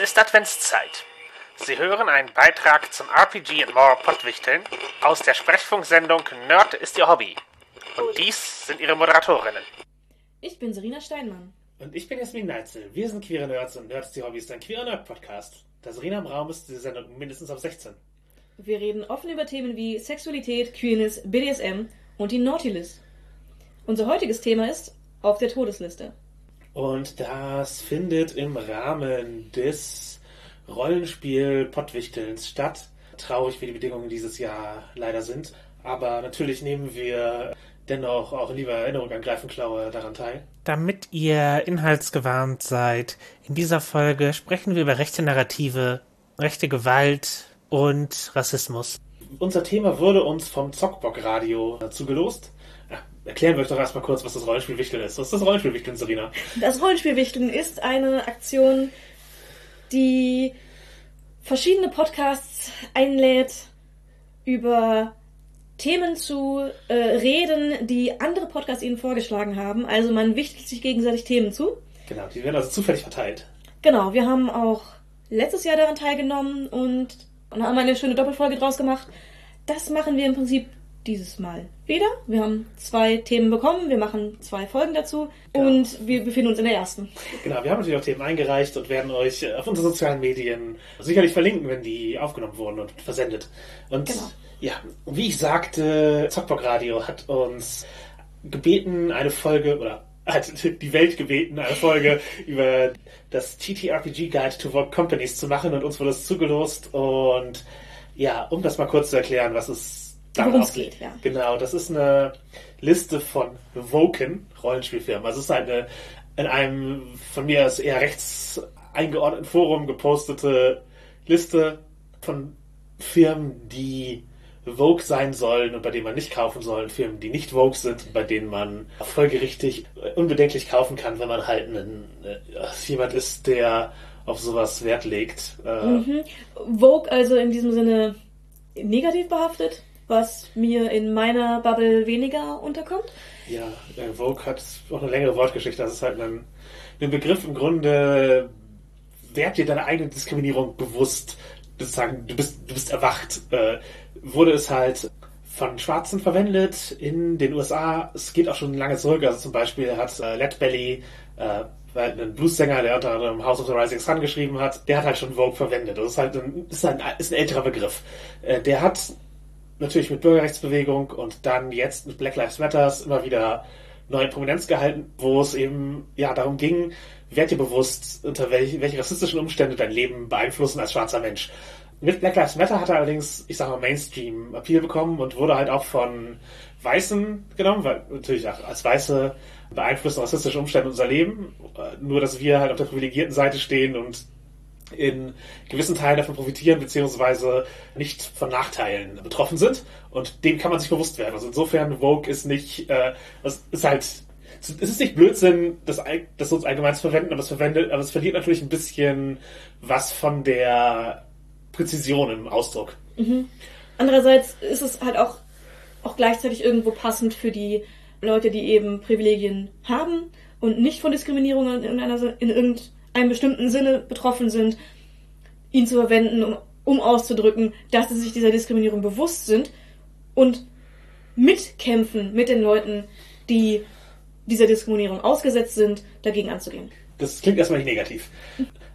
ist Adventszeit. Sie hören einen Beitrag zum RPG and More Pottwichteln aus der Sprechfunksendung Nerd ist Ihr Hobby. Und dies sind Ihre Moderatorinnen. Ich bin Serena Steinmann. Und ich bin Jasmin Neitzel. Wir sind queere Nerds und Nerds die Hobbys, ein queerer Nerd-Podcast. Da Serena im Raum ist, diese Sendung mindestens ab 16. Wir reden offen über Themen wie Sexualität, Queerness, BDSM und die Naughty-List. Unser heutiges Thema ist auf der Todesliste. Und das findet im Rahmen des Rollenspiel-Pottwichtelns statt. Traurig, wie die Bedingungen dieses Jahr leider sind. Aber natürlich nehmen wir dennoch auch in lieber Erinnerung an Greifenklaue daran teil. Damit ihr inhaltsgewarnt seid, in dieser Folge sprechen wir über rechte Narrative, rechte Gewalt und Rassismus. Unser Thema wurde uns vom Zockbock-Radio zugelost. Erklären wir euch doch erstmal kurz, was das Rollenspielwichteln ist. Was ist das Rollenspielwichteln, Serena? Das Rollenspielwichteln ist eine Aktion, die verschiedene Podcasts einlädt, über Themen zu äh, reden, die andere Podcasts ihnen vorgeschlagen haben. Also man wichtelt sich gegenseitig Themen zu. Genau, die werden also zufällig verteilt. Genau, wir haben auch letztes Jahr daran teilgenommen und, und haben eine schöne Doppelfolge draus gemacht. Das machen wir im Prinzip dieses Mal wieder. Wir haben zwei Themen bekommen, wir machen zwei Folgen dazu Genau. und wir befinden uns in der ersten. Genau, wir haben natürlich auch Themen eingereicht und werden euch auf unseren sozialen Medien sicherlich verlinken, wenn die aufgenommen wurden und versendet. Und Genau. ja, wie ich sagte, Zockbock Radio hat uns gebeten, eine Folge oder hat die Welt gebeten, eine Folge über das TTRPG Guide to Vogue Companies zu machen und uns wurde es zugelost und ja, um das mal kurz zu erklären, was es Worum es geht, ja. Genau, das ist eine Liste von Woken Rollenspielfirmen. Also es ist eine in einem von mir als eher rechts eingeordneten Forum gepostete Liste von Firmen, die Vogue sein sollen und bei denen man nicht kaufen soll, Firmen, die nicht Vogue sind und bei denen man folgerichtig äh, unbedenklich kaufen kann, wenn man halt einen, äh, jemand ist, der auf sowas Wert legt. Äh, Mhm. Vogue also in diesem Sinne negativ behaftet, was mir in meiner Bubble weniger unterkommt. Ja, äh, Vogue hat auch eine längere Wortgeschichte. Das ist halt ein, ein Begriff im Grunde, werd dir deine eigene Diskriminierung bewusst. Sozusagen, du bist, du bist erwacht. Äh, wurde es halt von Schwarzen verwendet in den USA. Es geht auch schon lange zurück. Also zum Beispiel hat äh, Led Belly, äh, ein Bluessänger, der unter anderem House of the Rising Sun geschrieben hat, der hat halt schon Vogue verwendet. Das ist halt ein, ist ein, ist ein älterer Begriff. Äh, der hat natürlich mit Bürgerrechtsbewegung und dann jetzt mit Black Lives Matters immer wieder neue Prominenz gehalten, wo es eben ja darum ging, werd dir bewusst, unter welche, welche rassistischen Umstände dein Leben beeinflussen als schwarzer Mensch. Mit Black Lives Matter hat er allerdings, ich sag mal, Mainstream-Appeal bekommen und wurde halt auch von Weißen genommen, weil natürlich auch als Weiße beeinflussen rassistische Umstände unser Leben. Nur, dass wir halt auf der privilegierten Seite stehen und in gewissen Teilen davon profitieren, beziehungsweise nicht von Nachteilen betroffen sind. Und dem kann man sich bewusst werden. Also insofern, Vogue ist nicht, äh, es ist halt, es ist nicht Blödsinn, das, das uns allgemein zu verwenden, aber es verwendet, aber es verliert natürlich ein bisschen was von der Präzision im Ausdruck. Andererseits ist es halt auch, auch gleichzeitig irgendwo passend für die Leute, die eben Privilegien haben und nicht von Diskriminierung in, einer, in irgendeinem bestimmten Sinne betroffen sind, ihn zu verwenden, um, um auszudrücken, dass sie sich dieser Diskriminierung bewusst sind und mitkämpfen mit den Leuten, die dieser Diskriminierung ausgesetzt sind, dagegen anzugehen. Das klingt erstmal nicht negativ.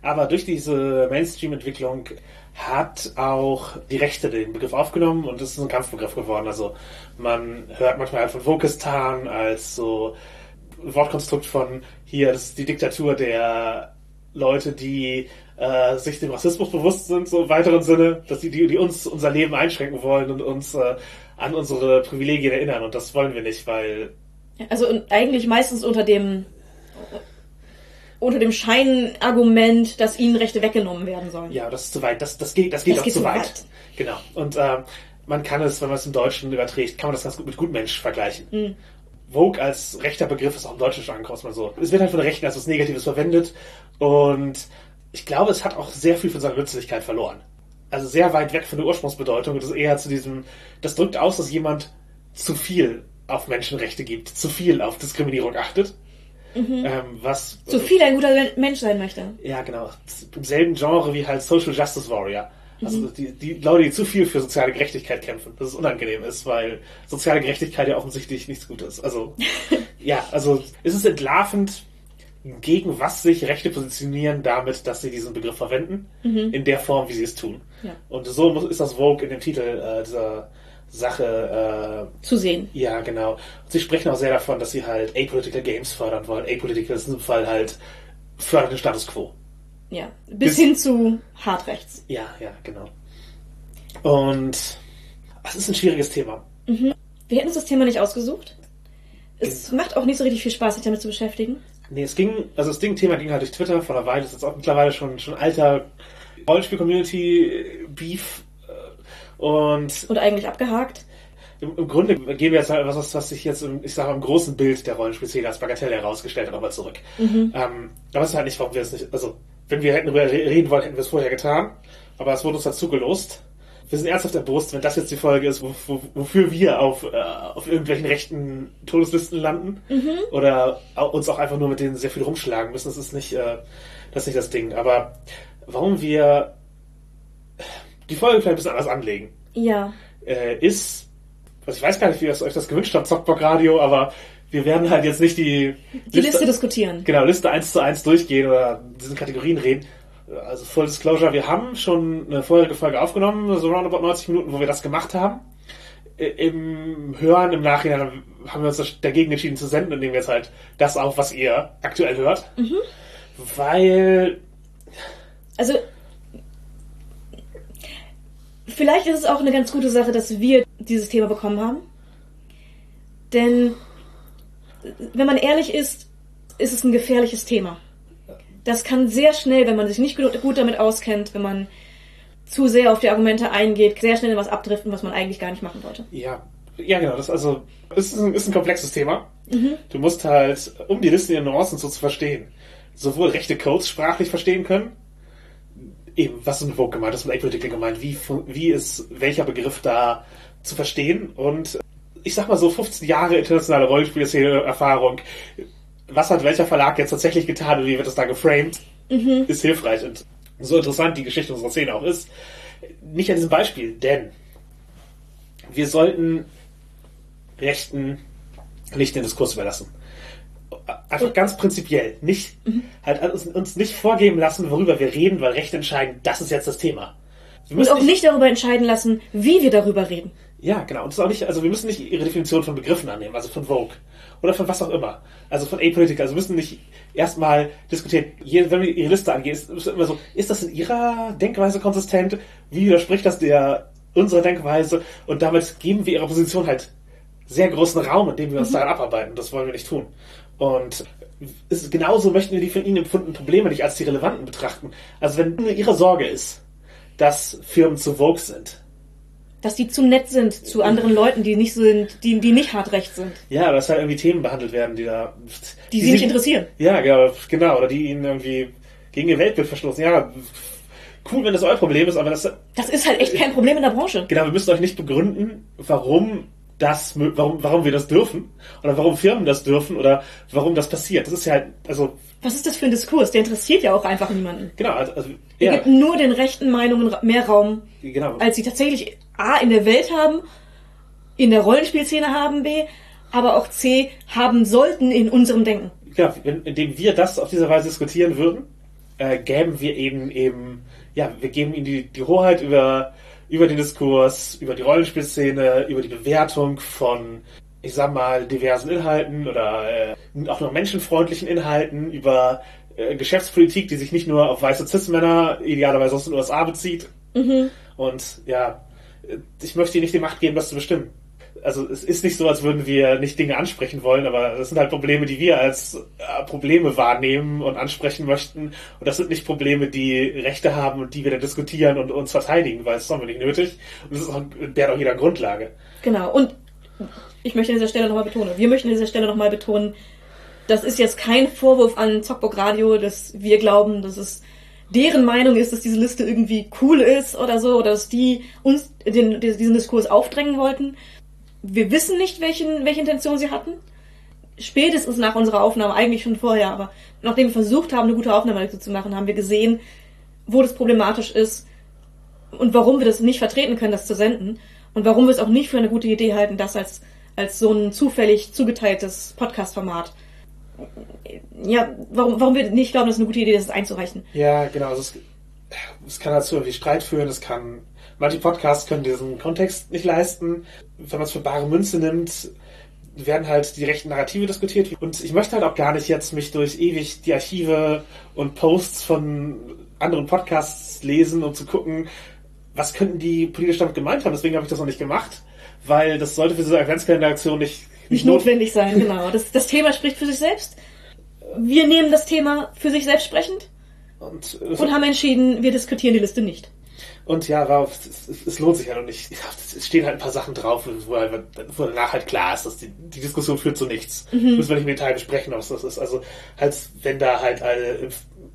Aber durch diese Mainstream-Entwicklung hat auch die Rechte den Begriff aufgenommen und es ist ein Kampfbegriff geworden. Also man hört manchmal halt von Vokistan als so Wortkonstrukt von hier, das ist die Diktatur der Leute, die äh, sich dem Rassismus bewusst sind, so im weiteren Sinne, dass die, die, die uns unser Leben einschränken wollen und uns äh, an unsere Privilegien erinnern. Und das wollen wir nicht, weil Also eigentlich meistens unter dem unter dem Scheinargument, dass ihnen Rechte weggenommen werden sollen. Ja, das ist zu weit. Das, das geht, das geht Das auch geht zu weit. weit. Genau. Und ähm, man kann es, wenn man es im Deutschen überträgt, kann man das ganz gut mit Gutmensch vergleichen. Hm. Vogue als rechter Begriff ist auch im Deutschen schon angekommen, mal so. Es wird halt von Rechten als was Negatives verwendet und ich glaube, es hat auch sehr viel von seiner Nützlichkeit verloren. Also sehr weit weg von der Ursprungsbedeutung und es ist eher zu diesem, das drückt aus, dass jemand zu viel auf Menschenrechte gibt, zu viel auf Diskriminierung achtet ähm, was So viel ein guter Mensch sein möchte. ja genau im selben Genre wie halt Social Justice Warrior. Also die, die Leute, die zu viel für soziale Gerechtigkeit kämpfen, dass es unangenehm ist, weil soziale Gerechtigkeit ja offensichtlich nichts Gutes. Also ja, also es ist entlarvend, gegen was sich Rechte positionieren, damit, dass sie diesen Begriff verwenden, in der Form, wie sie es tun. Ja. Und so muss, ist das Vogue in dem Titel äh, dieser Sache äh, Zu sehen. ja, genau. Und sie sprechen auch sehr davon, dass sie halt apolitical Games fördern wollen. Apolitical ist in diesem Fall halt fördert den Status quo. Ja. Bis, Bis- hin zu Hardrechts. Ja, ja, genau. Und es ist ein schwieriges Thema. Wir hätten uns das Thema nicht ausgesucht. Es macht auch nicht so richtig viel Spaß, sich damit zu beschäftigen. Nee, es ging, also das Ding, Thema ging halt durch Twitter vor einer Weile. Das ist jetzt auch mittlerweile schon, schon alter Rollenspiel-Community-Beef. äh, Und Und eigentlich abgehakt. im, im Grunde gehen wir jetzt halt was, was sich jetzt, im, ich sage mal, im großen Bild der Rollenspielszene als Bagatelle herausgestellt hat, nochmal zurück. Ähm, aber es ist halt nicht, warum wir es nicht, also, wenn wir hätten darüber re- reden wollen, hätten wir es vorher getan. Aber es wurde uns dazu gelost. Wir sind ernsthaft erbost, wenn das jetzt die Folge ist, wo, wo, wofür wir auf, äh, auf irgendwelchen rechten Todeslisten landen. Oder au- uns auch einfach nur mit denen sehr viel rumschlagen müssen. Das ist nicht, äh, das ist nicht das Ding. Aber warum wir die Folge vielleicht ein bisschen anders anlegen Ja. äh, ist, also ich weiß gar nicht, wie ihr euch das gewünscht habt, Zockbock Radio, aber wir werden halt jetzt nicht die, Die Liste diskutieren. genau, Liste 1 zu 1 durchgehen oder in diesen Kategorien reden. Also Full Disclosure, wir haben schon eine vorherige Folge aufgenommen, so roundabout 90 Minuten, wo wir das gemacht haben. Im Hören, im Nachhinein haben wir uns dagegen entschieden zu senden und nehmen jetzt halt das auf, was ihr aktuell hört. Weil, Also, vielleicht ist es auch eine ganz gute Sache, dass wir dieses Thema bekommen haben. Denn, wenn man ehrlich ist, ist es ein gefährliches Thema. Das kann sehr schnell, wenn man sich nicht gut damit auskennt, wenn man zu sehr auf die Argumente eingeht, sehr schnell in was abdriften, was man eigentlich gar nicht machen wollte. Ja, ja genau, das also ist ein, ist ein komplexes Thema. Du musst halt, um die Liste in Nuancen so zu verstehen, sowohl rechte Codes sprachlich verstehen können, eben, was ist mit Vogue gemeint, was ist mit Apolitical gemeint, wie, wie ist welcher Begriff da zu verstehen und ich sag mal so 15 Jahre internationale Rollenspiel-Erfahrung, was hat welcher Verlag jetzt tatsächlich getan und wie wird das da geframed, ist hilfreich und so interessant die Geschichte unserer Szene auch ist, nicht an diesem Beispiel, denn wir sollten Rechten nicht den Diskurs überlassen. Einfach ganz prinzipiell. Nicht, halt uns, uns nicht vorgeben lassen, worüber wir reden, weil Rechte entscheiden, das ist jetzt das Thema. Wir Und müssen auch nicht darüber entscheiden lassen, wie wir darüber reden. ja, genau. Und das ist auch nicht, also wir müssen nicht ihre Definition von Begriffen annehmen, also von Vogue. Oder von was auch immer. Also von Apolitical. Also wir müssen nicht erstmal diskutieren, je- wenn wir ihre Liste angehen, ist ist immer so, ist das in ihrer Denkweise konsistent? Wie widerspricht das der unserer Denkweise? Und damit geben wir ihrer Position halt sehr großen Raum, in dem wir uns daran abarbeiten. Das wollen wir nicht tun. Und ist, genauso möchten wir die von ihnen empfundenen Probleme nicht als die relevanten betrachten. Also wenn nur ihre Sorge ist, dass Firmen zu Vogue sind, Dass die zu nett sind zu anderen Leuten, die nicht sind, die, die nicht hart recht sind. Ja, dass halt irgendwie Themen behandelt werden, die da. Die sie nicht interessieren. Ja, ja, genau. Oder die ihnen irgendwie gegen ihr Weltbild verstoßen. Ja, cool, wenn das euer Problem ist, aber das. Das ist halt echt kein Problem in der Branche. Genau, wir müssen euch nicht begründen, warum das, warum, warum wir das dürfen. Oder warum Firmen das dürfen. Oder warum das passiert. Das ist ja halt, also, Was ist das für ein Diskurs? Der interessiert ja auch einfach niemanden. genau, also, also Er ja, gibt nur den rechten Meinungen mehr Raum, genau. als sie tatsächlich A in der Welt haben, in der Rollenspielszene haben, B, aber auch C haben sollten in unserem Denken. wenn, indem wir das auf diese Weise diskutieren würden, äh, gäben wir eben eben, ja, wir geben ihnen die, die Hoheit über, über den Diskurs, über die Rollenspielszene, über die Bewertung von, ich sag mal, diversen Inhalten oder äh, auch noch menschenfreundlichen Inhalten, über äh, Geschäftspolitik, die sich nicht nur auf weiße Cis-Männer idealerweise aus den USA bezieht. Und ja, ich möchte ihnen nicht die Macht geben, das zu bestimmen also es ist nicht so, als würden wir nicht Dinge ansprechen wollen, aber das sind halt Probleme, die wir als äh, Probleme wahrnehmen und ansprechen möchten. Und das sind nicht Probleme, die Rechte haben und die wir dann diskutieren und uns verteidigen, weil es haben wir nicht nötig. Und das ist auch, der hat auch jeder Grundlage. Genau. Und ich möchte an dieser Stelle nochmal betonen, wir möchten an dieser Stelle nochmal betonen, das ist jetzt kein Vorwurf an Zockbock Radio, dass wir glauben, dass es deren Meinung ist, dass diese Liste irgendwie cool ist oder so, oder dass die uns den, diesen Diskurs aufdrängen wollten. Wir wissen nicht, welchen, welche Intention sie hatten. spätestens nach unserer Aufnahme, eigentlich schon vorher, aber nachdem wir versucht haben, eine gute Aufnahme dazu zu machen, haben wir gesehen, wo das problematisch ist und warum wir das nicht vertreten können, das zu senden und warum wir es auch nicht für eine gute Idee halten, das als, als so ein zufällig zugeteiltes Podcast-Format. Ja, warum, warum wir nicht glauben, dass es eine gute Idee ist, das einzureichen. Ja, genau. Also es, es kann dazu irgendwie Streit führen, es kann. Manche Podcasts können diesen Kontext nicht leisten. Wenn man es für bare Münze nimmt, werden halt die rechten Narrative diskutiert. Und ich möchte halt auch gar nicht jetzt mich durch ewig die Archive und Posts von anderen Podcasts lesen, um zu gucken, was könnten die politisch damit gemeint haben. Deswegen habe ich das noch nicht gemacht, weil das sollte für eine Adventskalenderaktion nicht, nicht, notwendig sein. Genau. Das, das Thema spricht für sich selbst. Wir nehmen das Thema für sich selbst sprechend und, und haben entschieden, wir diskutieren die Liste nicht. Und ja, war, es, es, lohnt sich halt und nicht. Es stehen halt ein paar Sachen drauf, wo, halt, wo danach halt klar ist, dass die, die Diskussion führt zu nichts. Mhm. Müssen wir nicht im Detail besprechen, was das ist. Also, halt, wenn da halt alle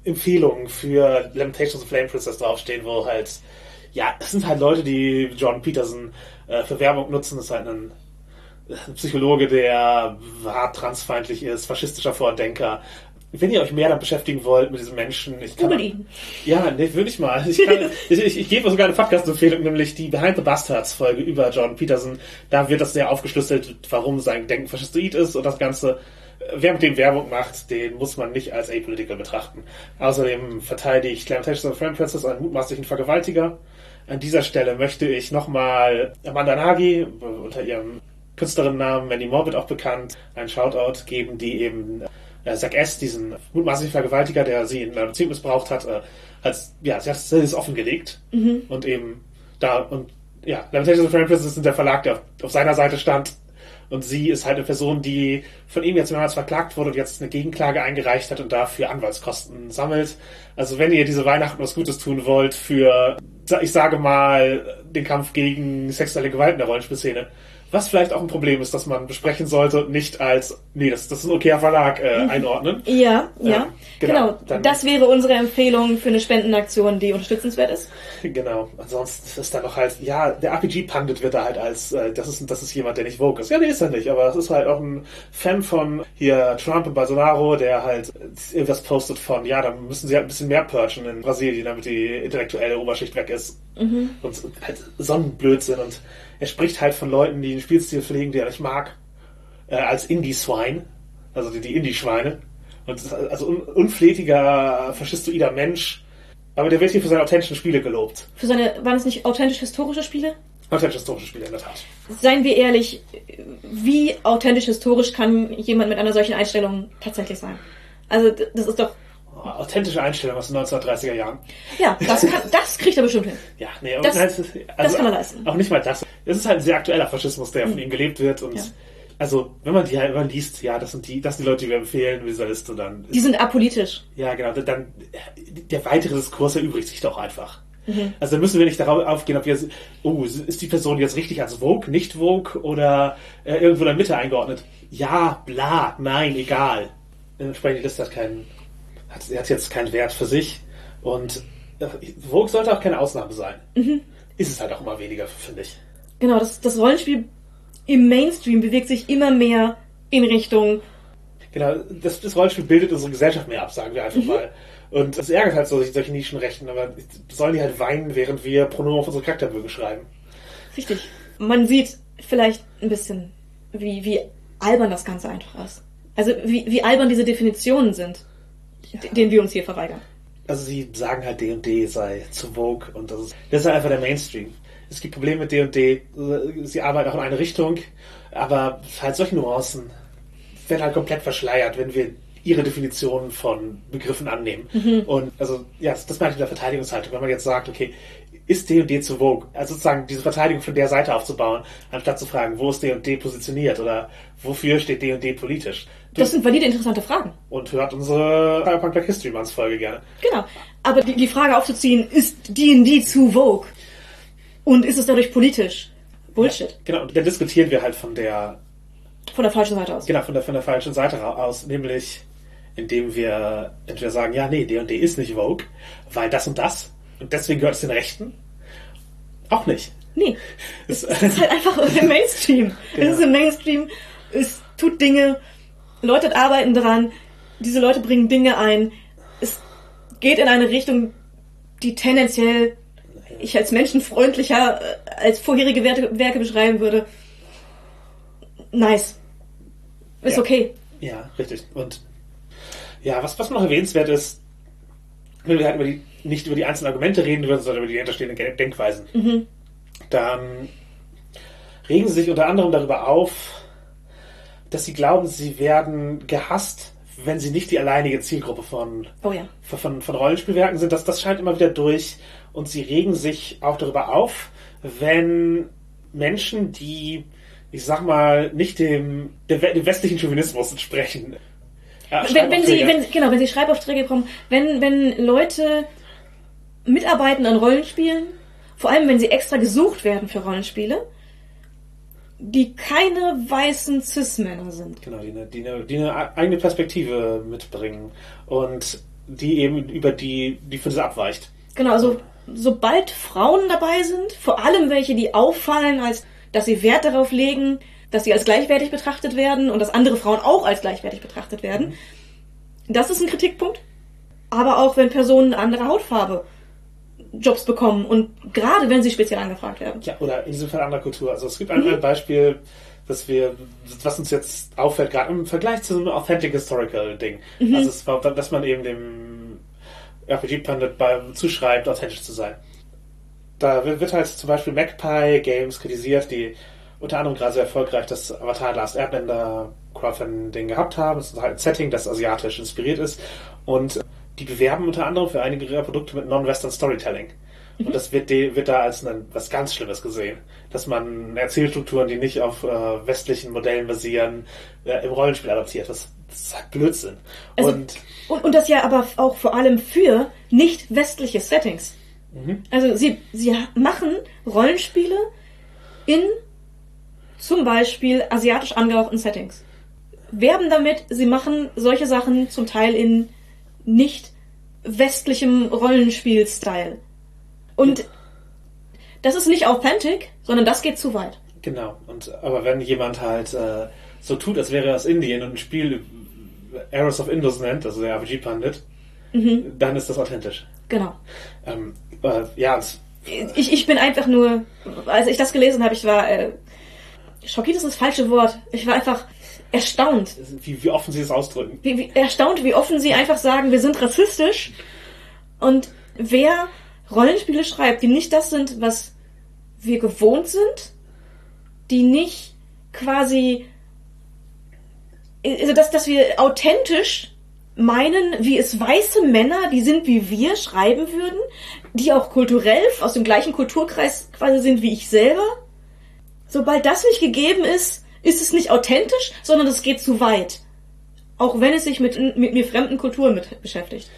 Empfehlungen für Lamentations of Flame Princess draufstehen, wo halt, ja, es sind halt Leute, die John Peterson äh, für Werbung nutzen. Das ist halt ein Psychologe, der hart transfeindlich ist, faschistischer Vordenker, wenn ihr euch mehr damit beschäftigen wollt mit diesen Menschen, ich kann. ihn. Ja, ne, würde ich mal. Ich, kann, ich, ich, ich gebe sogar eine Podcast-Empfehlung, nämlich die Behind the Bastards-Folge über John Peterson. Da wird das sehr aufgeschlüsselt, warum sein Denken faschistoid ist und das Ganze. Wer mit dem Werbung macht, den muss man nicht als apolitical betrachten. Außerdem verteidigt Lamentations of Friend Princess einen mutmaßlichen Vergewaltiger. An dieser Stelle möchte ich nochmal Amanda Nagy unter ihrem Künstlerinnennamen Mandy Morbid auch bekannt, einen Shoutout geben, die eben äh, Zack S., diesen mutmaßlichen Vergewaltiger, der sie in einer Beziehung missbraucht hat, äh, hat, ja, sie hat es offengelegt mhm. und eben da und ja, Lamentations of Princess ist der Verlag, der auf, auf, seiner Seite stand und sie ist halt eine Person, die von ihm jetzt mehrmals verklagt wurde und jetzt eine Gegenklage eingereicht hat und dafür Anwaltskosten sammelt. Also wenn ihr diese Weihnachten was Gutes tun wollt für, ich sage mal, den Kampf gegen sexuelle Gewalt in der Rollenspielszene, was vielleicht auch ein Problem ist, dass man besprechen sollte nicht als, nee, das, das ist ein okayer Verlag äh, mhm. einordnen. Ja, ja. Ähm, genau. genau. das wäre unsere Empfehlung für eine Spendenaktion, die unterstützenswert ist. Genau. Ansonsten ist da noch halt, ja, der RPG-Pandit wird da halt als, äh, das ist, das ist jemand, der nicht Vogue ist. Ja, nee, ist er nicht, aber das ist halt auch ein Fan von hier Trump und Bolsonaro, der halt irgendwas postet von, ja, da müssen sie halt ein bisschen mehr purchen in Brasilien, damit die intellektuelle Oberschicht weg ist. Mhm. Und halt Sonnenblödsinn und er spricht halt von Leuten, die den Spielstil pflegen, den er nicht mag, äh, als Indie-Swine, also die, die Indie-Schweine. Und also un unflätiger, faschistoider Mensch. Aber der wird hier für seine authentischen Spiele gelobt. Für seine, waren es nicht authentisch-historische Spiele? Authentisch-historische Spiele, in der Tat. Seien wir ehrlich, wie authentisch-historisch kann jemand mit einer solchen Einstellung tatsächlich sein? Also, das ist doch authentische Einstellung aus den 1930er Jahren. Ja, das, kann, das kriegt er bestimmt hin. Ja, nee, das, also, das kann er leisten. Auch nicht mal das. Es ist halt ein sehr aktueller Faschismus, der mhm. von ihm gelebt wird und ja. also wenn man die halt immer liest, ja, das sind die, das sind die Leute, die wir empfehlen, wie dieser Liste dann. Die sind apolitisch. Ja, genau. Dann der weitere Diskurs erübrigt sich doch einfach. Mhm. Also dann müssen wir nicht darauf aufgehen, ob wir, oh, ist die Person jetzt richtig als Vogue, nicht Vogue oder äh, irgendwo in der Mitte eingeordnet? Ja, bla, nein, egal. Entsprechend Liste hat keinen hat, hat jetzt keinen Wert für sich. Und äh, Vogue sollte auch keine Ausnahme sein. Mhm. Ist es halt auch immer weniger, finde ich. Genau, das, das Rollenspiel im Mainstream bewegt sich immer mehr in Richtung. Genau, das, das Rollenspiel bildet unsere Gesellschaft mehr ab, sagen wir einfach mhm. mal. Und das ärgert halt so solche Nischenrechten, aber sollen die halt weinen, während wir Pronomen auf unsere Charakterbögen schreiben. Richtig. Man sieht vielleicht ein bisschen, wie, wie albern das Ganze einfach ist. Also wie, wie albern diese Definitionen sind ja. den wir uns hier verweigern. Also sie sagen halt D&D sei zu Vogue und das ist, das ist halt einfach der Mainstream. Es gibt Probleme mit D&D, sie arbeiten auch in eine Richtung, aber halt solche Nuancen werden halt komplett verschleiert, wenn wir ihre Definition von Begriffen annehmen. Mhm. Und also, ja, das meine ich mit der Verteidigungshaltung. Wenn man jetzt sagt, okay, ist D&D zu Vogue? Also sozusagen diese Verteidigung von der Seite aufzubauen, anstatt zu fragen, wo ist D&D positioniert oder wofür steht D&D politisch? Das sind valide, interessante Fragen. Und hört unsere Cyberpunk Black History Months Folge gerne. Genau. Aber die, die Frage aufzuziehen, ist D&D zu Vogue? Und ist es dadurch politisch? Bullshit. Ja, genau, und dann diskutieren wir halt von der... Von der falschen Seite aus. Genau, von der, von der falschen Seite aus, nämlich indem wir entweder sagen, ja, nee, D&D ist nicht Vogue, weil das und das und deswegen gehört es den Rechten. Auch nicht. Nee. Es, ist halt einfach im Mainstream. Genau. Es ist im Mainstream, es tut Dinge, Leute arbeiten daran, diese Leute bringen Dinge ein. Es geht in eine Richtung, die tendenziell ich als menschenfreundlicher äh, als vorherige Werke beschreiben würde. Nice. Ist Ja. okay. Ja, richtig. Und ja, was, was noch erwähnenswert ist, wenn wir halt über die, nicht über die einzelnen Argumente reden würden, sondern über die hinterstehenden Denkweisen, dann regen sie sich unter anderem darüber auf, dass sie glauben, sie werden gehasst, wenn sie nicht die alleinige Zielgruppe von, Oh ja. von, von Rollenspielwerken sind. Das, das scheint immer wieder durch. Und sie regen sich auch darüber auf, wenn Menschen, die, ich sag mal, nicht dem, dem, westlichen Chauvinismus entsprechen. Ja, Wenn, wenn sie, wenn, genau, wenn sie Schreibaufträge bekommen, wenn, wenn Leute mitarbeiten an Rollenspielen, vor allem wenn sie extra gesucht werden für Rollenspiele, die keine weißen Cis-Männer sind. Genau, die eine, die, eine, die eine eigene Perspektive mitbringen und die eben über die, die von dieser abweicht. Genau, also sobald Frauen dabei sind, vor allem welche, die auffallen, als dass sie Wert darauf legen, dass sie als gleichwertig betrachtet werden und dass andere Frauen auch als gleichwertig betrachtet werden, das ist ein Kritikpunkt. Aber auch wenn Personen anderer Hautfarbe Jobs bekommen und gerade wenn sie speziell angefragt werden. Ja, oder in diesem Fall anderer Kultur. Also es gibt ein, ein Beispiel, dass wir, was uns jetzt auffällt, gerade im Vergleich zu so einem Authentic Historical Ding. Also es war, dass man eben dem RPG-Pundit bei- zuschreibt, authentisch zu sein. Da wird halt zum Beispiel Magpie Games kritisiert, die unter anderem gerade sehr erfolgreich das Avatar Last Airbender Crowdfunding gehabt haben. Es ist halt ein Setting, das asiatisch inspiriert ist. Und die bewerben unter anderem für einige ihrer Produkte mit Non-Western Storytelling. Und das wird, wird da als ein, was ganz Schlimmes gesehen. Dass man Erzählstrukturen, die nicht auf äh, westlichen Modellen basieren, äh, im Rollenspiel adaptiert. Das, das ist halt Blödsinn. Also, und und, und das ja aber auch vor allem für nicht westliche Settings. Also sie, sie machen Rollenspiele in zum Beispiel asiatisch angehauchten Settings. Werben damit, sie machen solche Sachen zum Teil in nicht westlichem Rollenspiel-Style. Und das ist nicht authentic, sondern das geht zu weit. Genau. Und aber wenn jemand halt äh, so tut, als wäre er aus Indien und ein Spiel Arrows of Indus nennt, also der RPG-Pandit, dann ist das authentisch. Genau. Ähm, äh, ja, es, Ich, ich bin einfach nur, als ich das gelesen habe, ich war äh, schockiert ist das falsche Wort. Ich war einfach erstaunt. wie, wie offen sie es ausdrücken. Wie, wie, erstaunt, wie offen sie einfach sagen, wir sind rassistisch. Und wer Rollenspiele schreibt, die nicht das sind, was wir gewohnt sind, die nicht quasi, also dass, dass wir authentisch meinen, wie es weiße Männer, die sind wie wir, schreiben würden, die auch kulturell aus dem gleichen Kulturkreis quasi sind wie ich selber. Sobald das nicht gegeben ist, ist es nicht authentisch, sondern es geht zu weit. Auch wenn es sich mit, mit mir fremden Kulturen mit beschäftigt.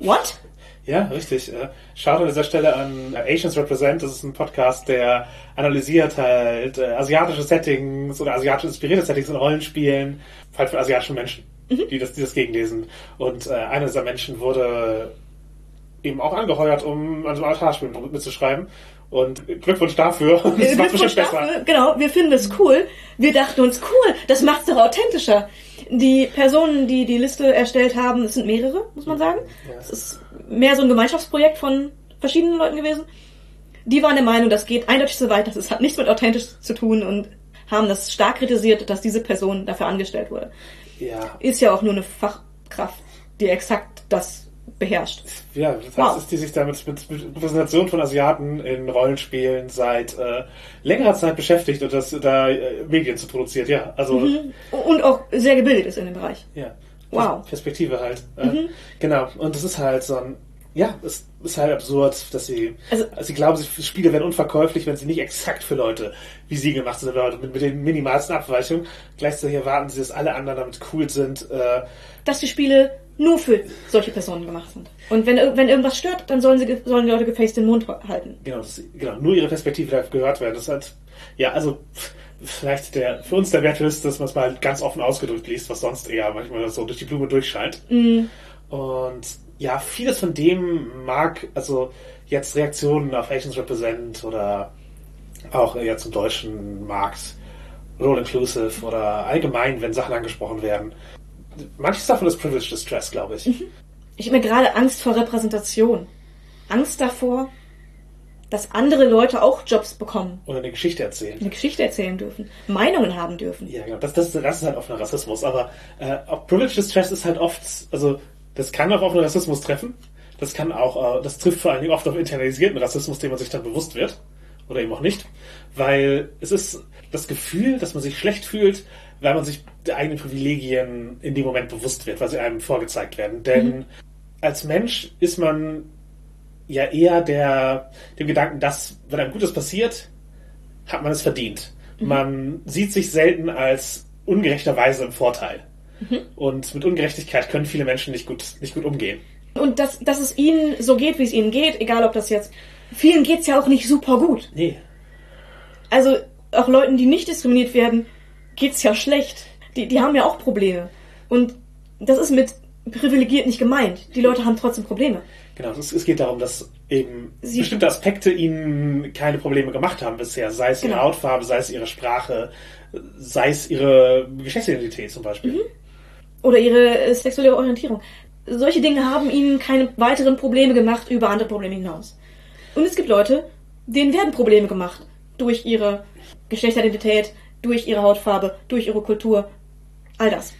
What? Ja, richtig. Äh, Schaut an dieser Stelle an äh, Asians Represent. Das ist ein Podcast, der analysiert halt äh, asiatische Settings oder asiatisch inspirierte Settings in Rollenspielen, halt für asiatische Menschen, die, das, die das gegenlesen. Und äh, einer dieser Menschen wurde eben auch angeheuert, um an so einem Altarspiel mitzuschreiben. Und Glückwunsch dafür. Das macht Glückwunsch besser. dafür. Genau, wir finden es cool. Wir dachten uns, cool, das macht's doch authentischer. Die Personen, die die Liste erstellt haben, es sind mehrere, muss man sagen. Ja. Es ist mehr so ein Gemeinschaftsprojekt von verschiedenen Leuten gewesen. Die waren der Meinung, das geht eindeutig zu weit, das hat nichts mit authentisch zu tun und haben das stark kritisiert, dass diese Person dafür angestellt wurde. Ja, Ist ja auch nur eine Fachkraft, die exakt das beherrscht. Ja, das heißt, Wow. ist die sich damit mit, mit Repräsentation von Asiaten in Rollenspielen seit äh, längerer Zeit beschäftigt und das da äh, Medien zu produziert, ja. Also Und auch sehr gebildet ist in dem Bereich. ja. Wow. Perspektive halt. Äh, Genau. Und das ist halt so ein ja, es ist halt absurd, dass sie, Also- also, sie glauben, sie Spiele werden unverkäuflich, wenn sie nicht exakt für Leute wie sie gemacht sind, Leute mit, mit den minimalsten Abweichungen. Gleichzeitig erwarten sie, dass alle anderen damit cool sind. Äh, dass die Spiele nur für solche Personen gemacht sind. Und wenn, wenn irgendwas stört, dann sollen, sie, sollen die Leute gefaced den Mund halten. Genau, das, genau, nur ihre Perspektive darf gehört werden. Das ist halt, ja, also vielleicht der für uns der Wert ist, dass man es mal ganz offen ausgedrückt liest, was sonst eher manchmal so durch die Blume durchscheint. Und ja, vieles von dem mag, also jetzt Reaktionen auf Asians Represent oder auch jetzt im deutschen Markt, Role Inclusive oder allgemein, wenn Sachen angesprochen werden, manches davon ist Privileged Distress, glaube ich. Ich habe mir gerade Angst vor Repräsentation. Angst davor, dass andere Leute auch Jobs bekommen, Oder eine Geschichte erzählen. eine Geschichte erzählen dürfen, Meinungen haben dürfen. Ja, genau. Das, das, das ist halt offener Rassismus. Aber äh, auch Privileged Distress ist halt oft, also das kann auch auf einen Rassismus treffen. Das kann auch, äh, das trifft vor allen Dingen oft auf internalisierten Rassismus, dem man sich dann bewusst wird. Oder eben auch nicht. Weil es ist das Gefühl, dass man sich schlecht fühlt, weil man sich der eigenen Privilegien in dem Moment bewusst wird, weil sie einem vorgezeigt werden. Denn als Mensch ist man ja eher der, dem Gedanken, dass, wenn einem Gutes passiert, hat man es verdient. Man sieht sich selten als ungerechterweise im Vorteil. Und mit Ungerechtigkeit können viele Menschen nicht gut, nicht gut umgehen. Und dass, dass es ihnen so geht, wie es ihnen geht, egal ob das jetzt. Vielen geht's ja auch nicht super gut. Nee. Also auch Leuten, die nicht diskriminiert werden, geht's ja schlecht. Die, die haben ja auch Probleme. Und das ist mit privilegiert nicht gemeint. Die Leute haben trotzdem Probleme. Genau, es, geht darum, dass eben Sie- bestimmte Aspekte ihnen keine Probleme gemacht haben bisher. Sei es ihre Genau. Hautfarbe, sei es ihre Sprache, sei es ihre Geschlechtsidentität zum Beispiel. Oder ihre äh, sexuelle Orientierung. Solche Dinge haben ihnen keine weiteren Probleme gemacht über andere Probleme hinaus. Und es gibt Leute, denen werden Probleme gemacht. Durch ihre Geschlechtsidentität, durch ihre Hautfarbe, durch ihre Kultur. All das.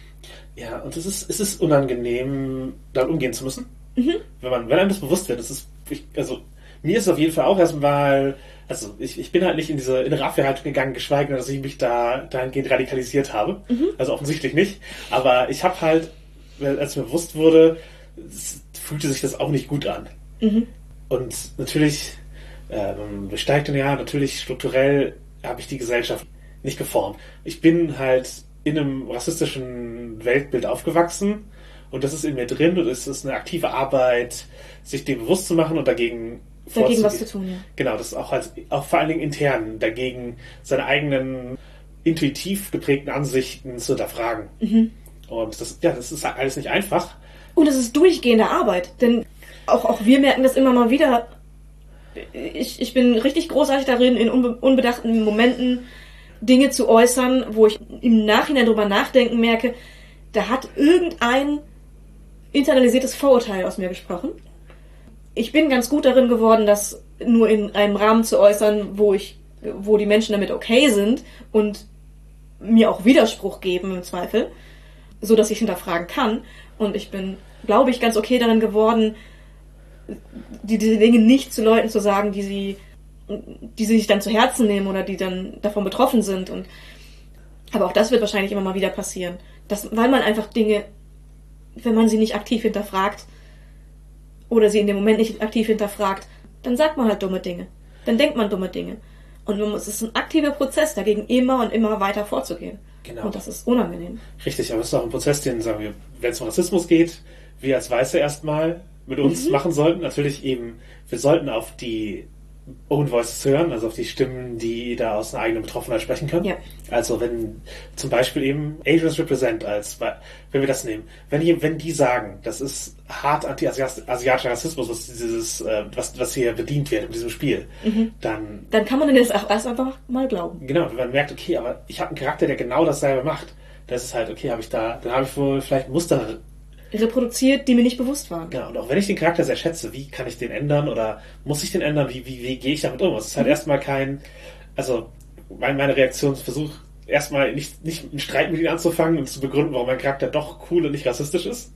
Ja, und es ist, es ist unangenehm, damit umgehen zu müssen. Wenn man, wenn einem das bewusst wird, das ist, ich, also, mir ist es auf jeden Fall auch erstmal, also, ich, ich bin halt nicht in diese innere Abwehrhaltung gegangen, geschweige denn, dass ich mich da dahingehend radikalisiert habe. Also offensichtlich nicht. Aber ich habe halt, als mir bewusst wurde, fühlte sich das auch nicht gut an. Und natürlich, ähm, besteigt dann ja, natürlich strukturell habe ich die Gesellschaft nicht geformt. Ich bin halt in einem rassistischen Weltbild aufgewachsen und das ist in mir drin und es ist eine aktive Arbeit, sich dem bewusst zu machen und dagegen Dagegen was zu tun, ja. Genau, das ist auch halt, auch vor allen Dingen intern, dagegen seine eigenen intuitiv geprägten Ansichten zu hinterfragen. Mhm. Und das, ja, das ist alles nicht einfach. Und es ist durchgehende Arbeit, denn auch, auch wir merken das immer mal wieder. Ich, ich bin richtig großartig darin, in unbe unbedachten Momenten Dinge zu äußern, wo ich im Nachhinein drüber nachdenken merke, da hat irgendein internalisiertes Vorurteil aus mir gesprochen. Ich bin ganz gut darin geworden, das nur in einem Rahmen zu äußern, wo ich, wo die Menschen damit okay sind und mir auch Widerspruch geben im Zweifel so dass ich hinterfragen kann. Und ich bin, glaube ich, ganz okay darin geworden, die, diese Dinge nicht zu Leuten zu sagen, die sie, die sie sich dann zu Herzen nehmen oder die dann davon betroffen sind. Und aber auch das wird wahrscheinlich immer mal wieder passieren, dass, weil man einfach Dinge, wenn man sie nicht aktiv hinterfragt oder sie in dem Moment nicht aktiv hinterfragt, dann sagt man halt dumme Dinge, dann denkt man dumme Dinge. Und man muss, es ist ein aktiver Prozess, dagegen immer und immer weiter vorzugehen. Genau. Und das ist unangenehm. Richtig, aber es ist auch ein Prozess, den, sagen wir, wenn es um Rassismus geht, wir als Weiße erstmal mit Mhm. uns machen sollten. Natürlich eben, wir sollten auf die Own Voices hören, also auf die Stimmen, die da aus einer eigenen Betroffenheit sprechen können. Ja. Also wenn zum Beispiel eben Asians Represent als, wenn wir das nehmen, wenn die, wenn die sagen, das ist hart anti-asiatischer Rassismus, was dieses, äh, was, was hier bedient wird in diesem Spiel, Mhm. dann Dann kann man das auch erst einfach mal glauben. Genau, wenn man merkt, okay, aber ich habe einen Charakter, der genau dasselbe macht. Das ist halt, okay, habe ich da, dann habe ich wohl vielleicht Muster. Reproduziert, die mir nicht bewusst waren. Genau, und auch wenn ich den Charakter sehr schätze, wie kann ich den ändern oder muss ich den ändern? Wie, wie, wie gehe ich damit um? Es ist halt erstmal kein, also mein, meine Reaktion Versuch erstmal nicht, nicht einen Streit mit ihnen anzufangen und zu begründen, warum mein Charakter doch cool und nicht rassistisch ist,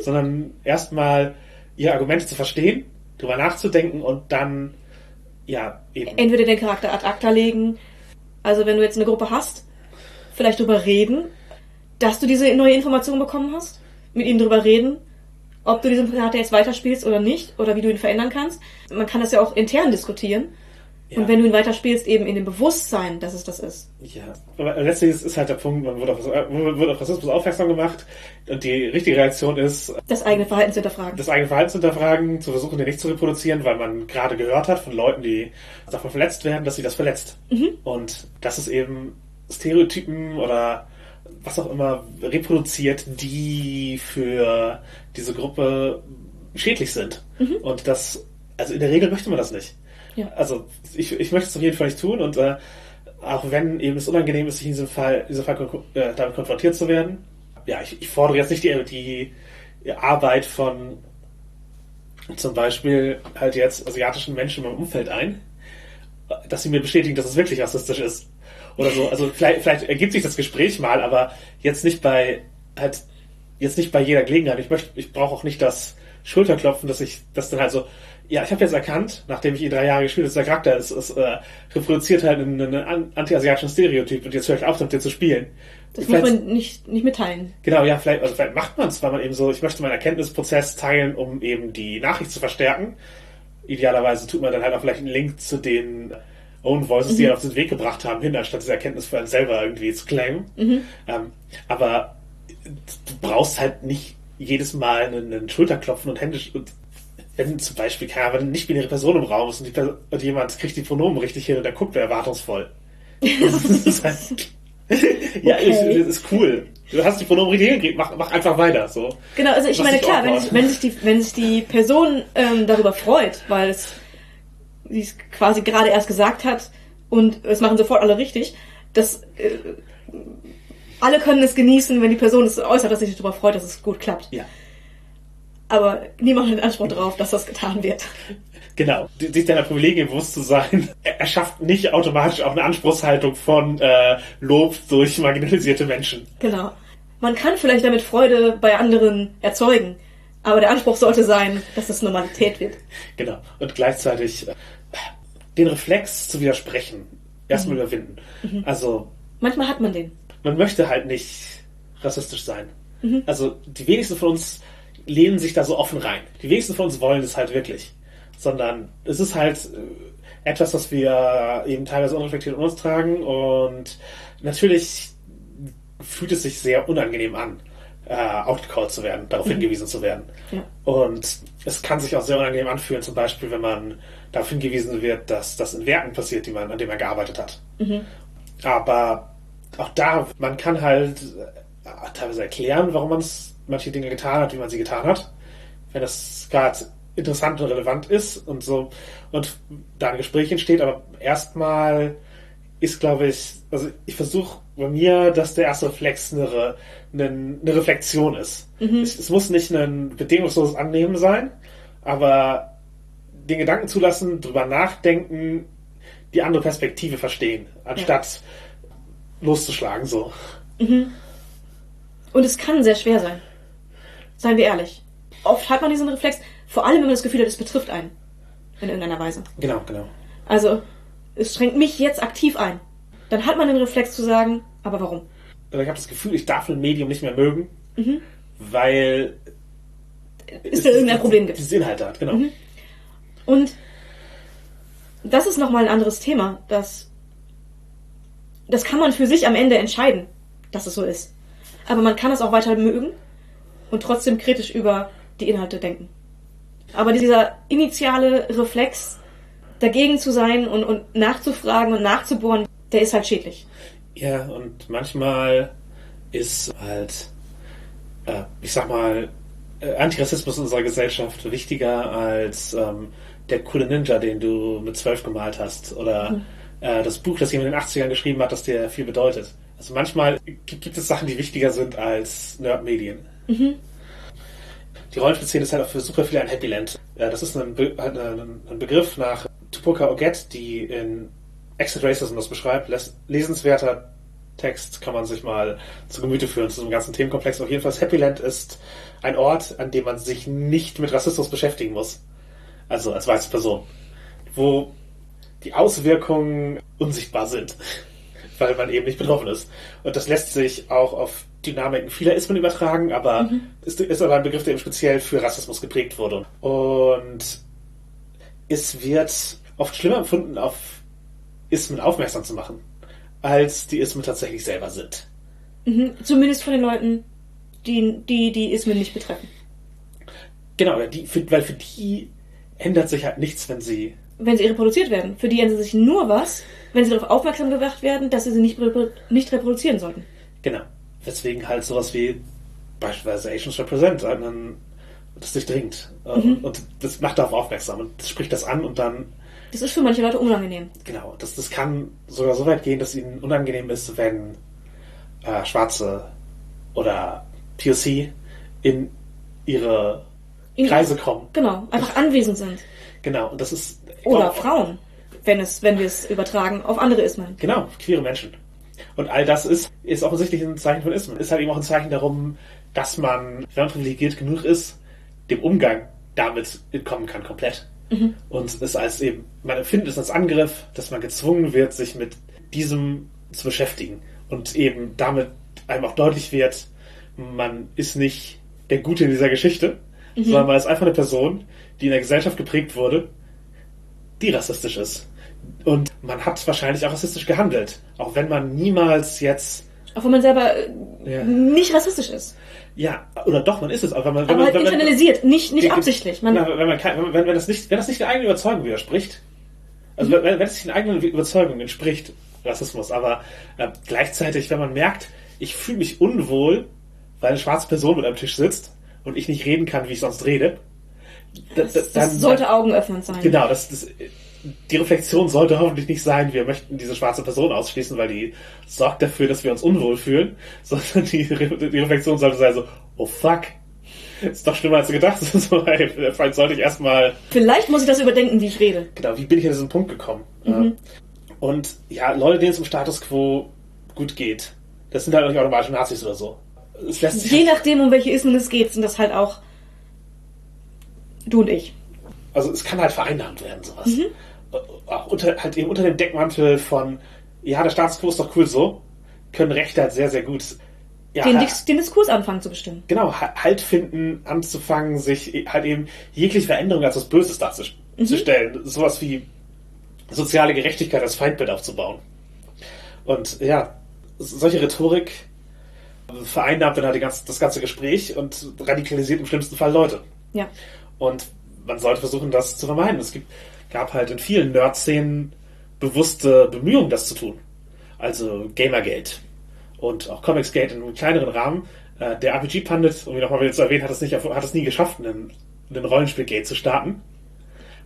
sondern erstmal ihre Argumente zu verstehen, drüber nachzudenken und dann, ja, eben. Entweder den Charakter ad acta legen, also wenn du jetzt eine Gruppe hast, vielleicht drüber reden, dass du diese neue Information bekommen hast, mit ihnen drüber reden, ob du diesen Charakter jetzt weiterspielst oder nicht, oder wie du ihn verändern kannst. Man kann das ja auch intern diskutieren. Ja. Und wenn du ihn weiterspielst, eben in dem Bewusstsein, dass es das ist. Ja, aber letztlich ist, halt der Punkt, man wird auf, man wird auf Rassismus aufmerksam gemacht und die richtige Reaktion ist, Das eigene Verhalten zu hinterfragen. das eigene Verhalten zu hinterfragen, zu versuchen, den nicht zu reproduzieren, weil man gerade gehört hat von Leuten, die davon verletzt werden, dass sie das verletzt. Und das ist eben Stereotypen oder was auch immer reproduziert, die für diese Gruppe schädlich sind. Und das, also in der Regel möchte man das nicht. Ja. Also ich, ich möchte es auf jeden Fall nicht tun und äh, auch wenn eben es unangenehm ist, sich in diesem Fall, in diesem Fall äh, damit konfrontiert zu werden, ja, ich, ich fordere jetzt nicht die, die Arbeit von zum Beispiel halt jetzt asiatischen Menschen in meinem Umfeld ein, dass sie mir bestätigen, dass es wirklich rassistisch ist. Oder so. Also vielleicht, vielleicht ergibt sich das Gespräch mal, aber jetzt nicht bei halt jetzt nicht bei jeder Gelegenheit. Ich möchte, ich brauche auch nicht das Schulterklopfen, dass ich das dann halt so, ja, ich habe jetzt erkannt, nachdem ich ihn drei Jahre gespielt habe, dass der Charakter ist, ist äh, reproduziert halt einen, einen anti-asiatischen Stereotyp und jetzt höre ich auf, damit zu spielen. Das muss man nicht, nicht mitteilen. Genau, ja, vielleicht, also vielleicht macht man es, weil man eben so, ich möchte meinen Erkenntnisprozess teilen, um eben die Nachricht zu verstärken. Idealerweise tut man dann halt auch vielleicht einen Link zu den Own Voices, mhm. die er auf den Weg gebracht haben, hin, anstatt diese Erkenntnis für einen selber irgendwie zu claimen. Mhm. Ähm, aber du brauchst halt nicht jedes Mal einen, einen Schulterklopfen und Hände und wenn zum Beispiel, keine Ahnung, wenn eine nicht-binäre Person im Raum ist und, die, und, jemand kriegt die Pronomen richtig hin und der guckt erwartungsvoll. Das ist halt, ja, okay. ist, ist cool. Du hast die Pronomen richtig hingekriegt, mach, mach einfach weiter. So. Genau, also ich meine, klar, wenn sich, wenn, sich die, wenn sich die Person ähm, darüber freut, weil es sie es quasi gerade erst gesagt hat und es machen sofort alle richtig, das äh, alle können es genießen, wenn die Person es äußert, dass sie sich darüber freut, dass es gut klappt. Ja. Aber niemand hat Anspruch darauf, dass das getan wird. Genau, sich deiner Privilegien bewusst zu sein, er schafft nicht automatisch auch eine Anspruchshaltung von äh, Lob durch marginalisierte Menschen. Genau. Man kann vielleicht damit Freude bei anderen erzeugen, aber der Anspruch sollte sein, dass es Normalität wird. Genau. Und gleichzeitig äh, den Reflex zu widersprechen erstmal mhm. überwinden. Mhm. Also. Manchmal hat man den man möchte halt nicht rassistisch sein. Mhm. Also die wenigsten von uns lehnen sich da so offen rein. Die wenigsten von uns wollen es halt wirklich. Sondern es ist halt äh, etwas, was wir eben teilweise unreflektiert in uns tragen und natürlich fühlt es sich sehr unangenehm an, äh, outgecalled zu werden, darauf mhm. hingewiesen zu werden. Ja. Und es kann sich auch sehr unangenehm anfühlen, zum Beispiel, wenn man darauf hingewiesen wird, dass das in Werken passiert, die man, an denen man gearbeitet hat. Mhm. Aber auch da, man kann halt äh, teilweise erklären, warum man manche Dinge getan hat, wie man sie getan hat. Wenn das gerade interessant und relevant ist und so und da ein Gespräch entsteht, aber erstmal ist, glaube ich, also ich versuche bei mir, dass der erste Reflex eine, eine, eine Reflexion ist. Mhm. Es, es, muss nicht ein bedingungsloses Annehmen sein, aber den Gedanken zulassen, drüber nachdenken, die andere Perspektive verstehen, anstatt ja loszuschlagen, so. Mhm. Und es kann sehr schwer sein. Seien wir ehrlich. Oft hat man diesen Reflex, vor allem wenn man das Gefühl hat, es betrifft einen. In irgendeiner Weise. Genau, genau. Also, es schränkt mich jetzt aktiv ein. Dann hat man den Reflex zu sagen, aber warum? Also ich habe das Gefühl, ich darf ein Medium nicht mehr mögen, mhm. weil es da irgendein Problem gibt. Dieses Inhalte hat, genau. Mhm. Und das ist nochmal ein anderes Thema, das das kann man für sich am Ende entscheiden, dass es so ist. Aber man kann es auch weiter mögen und trotzdem kritisch über die Inhalte denken. Aber dieser initiale Reflex, dagegen zu sein und, und nachzufragen und nachzubohren, der ist halt schädlich. Ja, und manchmal ist halt, äh, ich sag mal, äh, Antirassismus in unserer Gesellschaft wichtiger als ähm, der coole Ninja, den du mit zwölf gemalt hast. Oder mhm äh, das Buch, das jemand in den 80ern geschrieben hat, das dir viel bedeutet. Also manchmal gibt es Sachen, die wichtiger sind als Nerd-Medien. Mhm. Die Rollenspielszene ist halt auch für super viele ein Happy Land. Ja, das ist ein, Be halt ein, ein Begriff nach Tupoka Oget, die in Exit Racism das beschreibt. lesenswerter Text kann man sich mal zu Gemüte führen zu diesem ganzen Themenkomplex. Auf jeden Fall, Happy Land ist ein Ort, an dem man sich nicht mit Rassismus beschäftigen muss. Also als weiße Person. Wo die Auswirkungen unsichtbar sind, weil man eben nicht betroffen ist. Und das lässt sich auch auf Dynamiken vieler Ismen übertragen, aber mhm. ist, ist aber ein Begriff, der eben speziell für Rassismus geprägt wurde. Und es wird oft schlimmer empfunden, auf Ismen aufmerksam zu machen, als die Ismen tatsächlich selber sind. Mhm. Zumindest von den Leuten, die die, die Ismen nicht betreffen. Genau, die, für, weil für die ändert sich halt nichts, wenn sie wenn sie reproduziert werden. Für die ändert sich nur was, wenn sie darauf aufmerksam gemacht werden, dass sie sie nicht, nicht reproduzieren sollten. Genau. Weswegen halt sowas wie beispielsweise Asians Represent einen, das durchdringt. Mhm. Und das macht darauf aufmerksam und das spricht das an und dann. Das ist für manche Leute unangenehm. Genau. Das, das kann sogar so weit gehen, dass ihnen unangenehm ist, wenn äh, Schwarze oder POC in ihre In- Kreise kommen. Genau, einfach anwesend sind. Genau, und das ist Oder auch- Frauen, wenn es, wenn wir es übertragen auf andere Ismen. Genau, queere Menschen. Und all das ist, ist offensichtlich ein Zeichen von Ismen. Ist halt eben auch ein Zeichen darum, dass man, wenn man privilegiert genug ist, dem Umgang damit entkommen kann, komplett. Und es als eben, man empfindet es als Angriff, dass man gezwungen wird, sich mit diesem zu beschäftigen. Und eben damit einem auch deutlich wird, man ist nicht der Gute in dieser Geschichte, sondern man ist einfach eine Person, die in der Gesellschaft geprägt wurde, die rassistisch ist. Und man hat wahrscheinlich auch rassistisch gehandelt. Auch wenn man niemals jetzt, Auch wenn man selber äh, Ja. nicht rassistisch ist. ja, oder doch, man ist es auch, wenn man, wenn Aber man, halt wenn man, internalisiert, nicht, nicht ge- absichtlich. Man, Na, wenn, man wenn, wenn, wenn, das nicht, wenn das nicht der eigenen Überzeugung widerspricht, also wenn, wenn es nicht den eigenen Überzeugungen entspricht, Rassismus, aber äh, gleichzeitig, wenn man merkt, ich fühle mich unwohl, weil eine schwarze Person mit am Tisch sitzt und ich nicht reden kann, wie ich sonst rede, da, da, das, dann, das sollte augenöffnend sein. Genau, das, das, die Reflexion sollte hoffentlich nicht sein, wir möchten diese schwarze Person ausschließen, weil die sorgt dafür, dass wir uns unwohl fühlen, sondern die, die Reflexion sollte sein so, oh fuck, ist doch schlimmer als du gedacht hast. So, hey, vielleicht sollte ich erstmal, Vielleicht muss ich das überdenken, wie ich rede. genau, wie bin ich an diesen Punkt gekommen? Ja. Und ja, Leute, denen es im Status Quo gut geht, das sind halt auch nicht automatisch Nazis oder so. Es lässt sich Je nachdem, um welche Ismen es geht, sind das halt auch du und ich. also es kann halt vereinnahmt werden, sowas. Äh, Auch unter, halt eben unter dem Deckmantel von, ja, der Status Quo ist doch cool so, können Rechte halt sehr, sehr gut ja, Den, den Diskurs anfangen zu bestimmen. genau, ha- Halt finden, anzufangen, sich e- halt eben jegliche Veränderung als was Böses darzustellen. Sowas wie soziale Gerechtigkeit als Feindbild aufzubauen. Und ja, solche Rhetorik vereinnahmt dann halt die ganze, das ganze Gespräch und radikalisiert im schlimmsten Fall Leute. Ja. Und man sollte versuchen, das zu vermeiden. Es gibt, gab halt in vielen Nerd-Szenen bewusste Bemühungen, das zu tun. Also Gamergate und auch Comicsgate in einem kleineren Rahmen. Äh, der RPG-Pandit, um ihn nochmal wieder zu erwähnen, hat es, nicht, hat es nie geschafft, einen, einen Rollenspiel-Gate zu starten.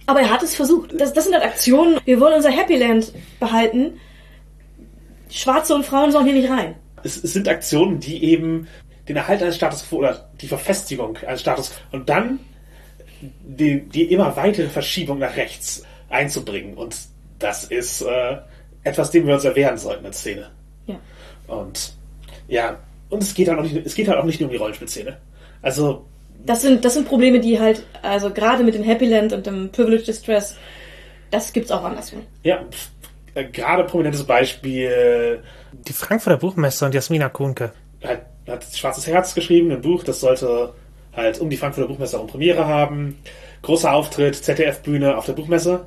Aber er hat es versucht. Das, das sind halt Aktionen. Wir wollen unser Happy Land behalten. Schwarze und Frauen sollen hier nicht rein. Es, es sind Aktionen, die eben den Erhalt eines Status Quo oder die Verfestigung eines Status Quo und dann die, die immer weitere Verschiebung nach rechts einzubringen. Und das ist äh, etwas, dem wir uns erwehren sollten als Szene. Ja. Und ja, und es geht halt auch nicht, es geht halt auch nicht nur um die Rollenspielszene. Also, Das sind, das sind Probleme, die halt, also gerade mit dem Happy Land und dem Privilege Distress, das gibt's auch anderswo. ja, äh, gerade prominentes Beispiel Die Frankfurter Buchmesse und Jasmina Kuhnke. hat, hat Schwarzes Herz geschrieben, ein Buch, das sollte halt um die Frankfurter Buchmesse herum Premiere haben. Großer Auftritt, ZDF-Bühne auf der Buchmesse.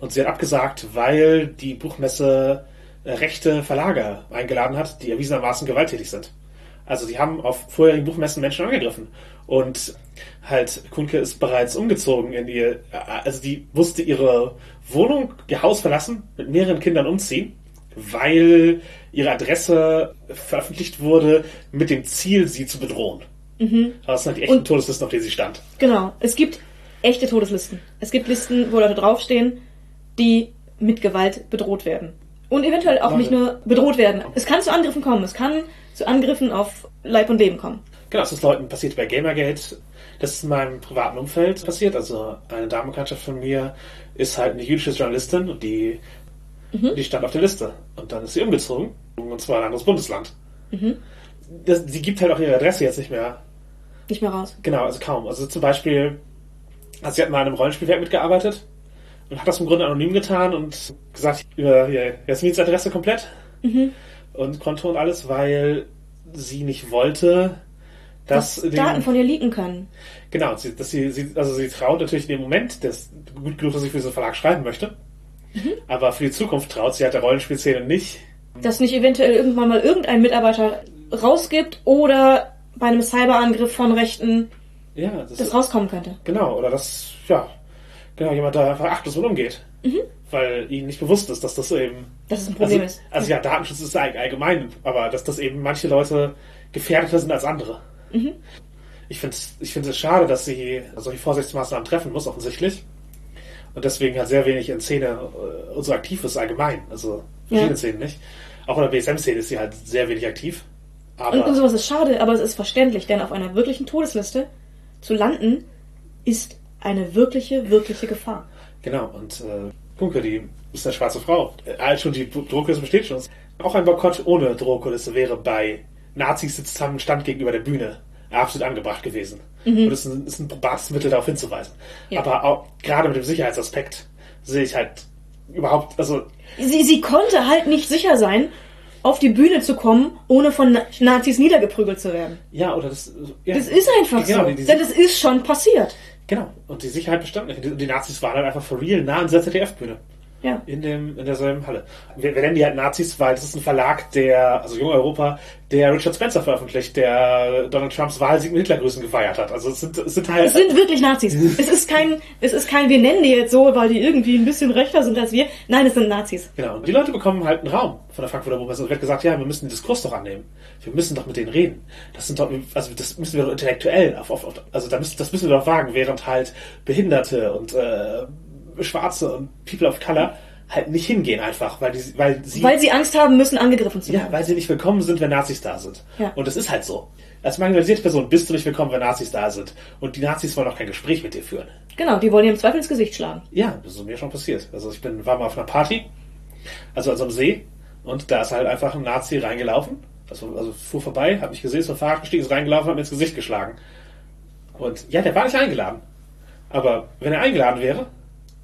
Und sie hat abgesagt, weil die Buchmesse äh, rechte Verlage eingeladen hat, die erwiesenermaßen gewalttätig sind. Also die haben auf vorherigen Buchmessen Menschen angegriffen. Und halt, Kunke ist bereits umgezogen in ihr, also die musste ihre Wohnung, ihr Haus verlassen, mit mehreren Kindern umziehen, weil ihre Adresse veröffentlicht wurde mit dem Ziel, sie zu bedrohen. Das sind halt die echten Und- Todeslisten, auf denen sie stand. Genau. Es gibt echte Todeslisten. Es gibt Listen, wo Leute draufstehen, die mit Gewalt bedroht werden. Und eventuell auch Leute. nicht nur bedroht werden. Es kann zu Angriffen kommen. Es kann zu Angriffen auf Leib und Leben kommen. Genau, das ist Leuten passiert bei Gamergate. Das ist in meinem privaten Umfeld passiert. Also eine Damenbekanntschaft von mir ist halt eine jüdische Journalistin und die, die stand auf der Liste. Und dann ist sie umgezogen. Und zwar in ein anderes Bundesland. Das, sie gibt halt auch ihre Adresse jetzt nicht mehr. Nicht mehr raus. Genau, also kaum. Also zum Beispiel, also sie hat mal an einem Rollenspielwerk mitgearbeitet und hat das im Grunde anonym getan und gesagt, über Jasmins Adresse komplett und Konto und alles, weil sie nicht wollte, dass Dass Daten von ihr leaken können. Genau, sie, dass sie, sie, also sie traut natürlich in dem Moment, das gut genug, dass sie für diesen Verlag schreiben möchte. Aber für die Zukunft traut sie halt der Rollenspielszene nicht. Dass nicht eventuell irgendwann mal irgendein Mitarbeiter rausgibt oder bei einem Cyberangriff von Rechten Ja, das, das rauskommen könnte. genau, oder dass, ja, genau, jemand da einfach achtlos mit umgeht. Weil ihnen nicht bewusst ist, dass das eben. Dass es ein Problem also, ist. Also ja, Datenschutz ist all- allgemein, aber dass das eben manche Leute gefährdeter sind als andere. Ich finde es ich find's schade, dass sie solche Vorsichtsmaßnahmen treffen muss, offensichtlich. Und deswegen halt sehr wenig in Szene äh, so aktiv ist allgemein. Also verschiedene Ja. Szenen nicht. Auch in der BSM-Szene ist sie halt sehr wenig aktiv. Aber Und, und sowas ist schade, aber es ist verständlich, denn auf einer wirklichen Todesliste zu landen ist eine wirkliche, wirkliche Gefahr. Genau, und äh, Kunke, die ist eine schwarze Frau. Äh, schon, die Drohkulisse besteht schon. Auch ein Boykott ohne Drohkulisse wäre bei Nazis sitzt am Stand gegenüber der Bühne absolut angebracht gewesen. Und das ist ein, ist ein probbares Mittel, darauf hinzuweisen. Ja. Aber auch gerade mit dem Sicherheitsaspekt sehe ich halt überhaupt, also Sie, sie konnte halt nicht sicher sein, auf die Bühne zu kommen, ohne von Na- Nazis niedergeprügelt zu werden. ja, oder das. Ja, Das ist einfach genau, so. Die, die, denn das ist schon passiert. genau, und die Sicherheit bestand nicht. Die, die Nazis waren halt einfach for real nah an dieser ZDF-Bühne. Ja. in, dem, in derselben Halle. Wir, wir nennen die halt Nazis, weil das ist ein Verlag, der, also Jung Europa, der Richard Spencer veröffentlicht, der Donald Trumps Wahlsieg mit Hitlergrüßen gefeiert hat. Also es sind, es sind halt. Es sind wirklich Nazis. es ist kein, es ist kein, wir nennen die jetzt so, weil die irgendwie ein bisschen rechter sind als wir. Nein, es sind Nazis. Genau. Und die Leute bekommen halt einen Raum von der Frankfurter Buchmesse und wird gesagt, ja, wir müssen den Diskurs doch annehmen. Wir müssen doch mit denen reden. Das sind doch, also das müssen wir doch intellektuell, auf, auf, auf, also da müssen, das müssen wir doch wagen, während halt Behinderte und äh, Schwarze und People of Color halt nicht hingehen einfach, weil die, weil sie, Weil sie Angst haben müssen, angegriffen zu ja, werden. weil sie nicht willkommen sind, wenn Nazis da sind. Ja. Und das ist halt so. Als marginalisierte Person bist du nicht willkommen, wenn Nazis da sind. Und die Nazis wollen auch kein Gespräch mit dir führen. Genau, die wollen ihr im Zweifel ins Gesicht schlagen. Ja, das ist mir schon passiert. Also ich bin, war mal auf einer Party, also an so einem See, und da ist halt einfach ein Nazi reingelaufen. Also, also fuhr vorbei, hat mich gesehen, ist vom Fahrrad gestiegen, ist reingelaufen, hat mir ins Gesicht geschlagen. Und ja, der war nicht eingeladen. Aber wenn er eingeladen wäre,